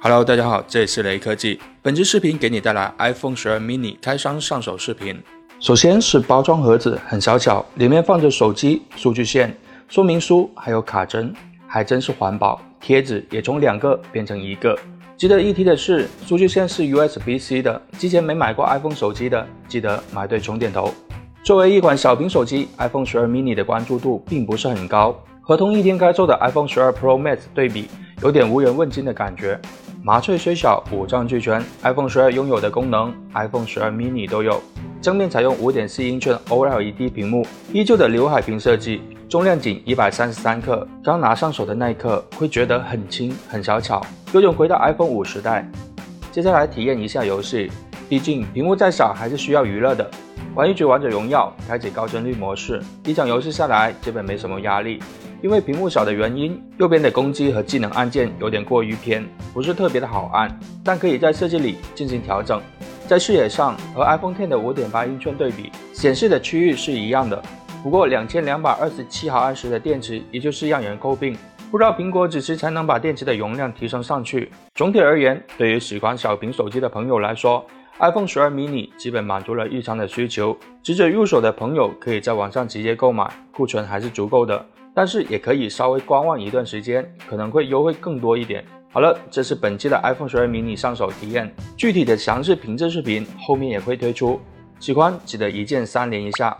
Hello，大家好，这里是雷科技。本期视频给你带来 iPhone 十二 mini 开箱上手视频。首先是包装盒子，很小巧，里面放着手机、数据线、说明书，还有卡针，还真是环保。贴纸也从两个变成一个。值得一提的是，数据线是 USB-C 的。之前没买过 iPhone 手机的，记得买对充电头。作为一款小屏手机，iPhone 十二 mini 的关注度并不是很高，和同一天开售的 iPhone 十二 Pro Max 对比，有点无人问津的感觉。麻雀虽小，五脏俱全。iPhone 十二拥有的功能，iPhone 十二 mini 都有。正面采用5.4英寸 OLED 屏幕，依旧的刘海屏设计，重量仅133克。刚拿上手的那一刻，会觉得很轻很小巧，有种回到 iPhone 五时代。接下来体验一下游戏，毕竟屏幕再小还是需要娱乐的。玩一局王者荣耀，开启高帧率模式，一场游戏下来基本没什么压力。因为屏幕小的原因，右边的攻击和技能按键有点过于偏，不是特别的好按，但可以在设计里进行调整。在视野上和 iPhone X 的5.8英寸对比，显示的区域是一样的，不过两千两百二十七毫安时的电池依旧是让人诟病，不知道苹果几时才能把电池的容量提升上去。总体而言，对于喜欢小屏手机的朋友来说，iPhone 十二 mini 基本满足了日常的需求，急着入手的朋友可以在网上直接购买，库存还是足够的。但是也可以稍微观望一段时间，可能会优惠更多一点。好了，这是本期的 iPhone 十二 mini 上手体验，具体的详细评测视频后面也会推出，喜欢记得一键三连一下。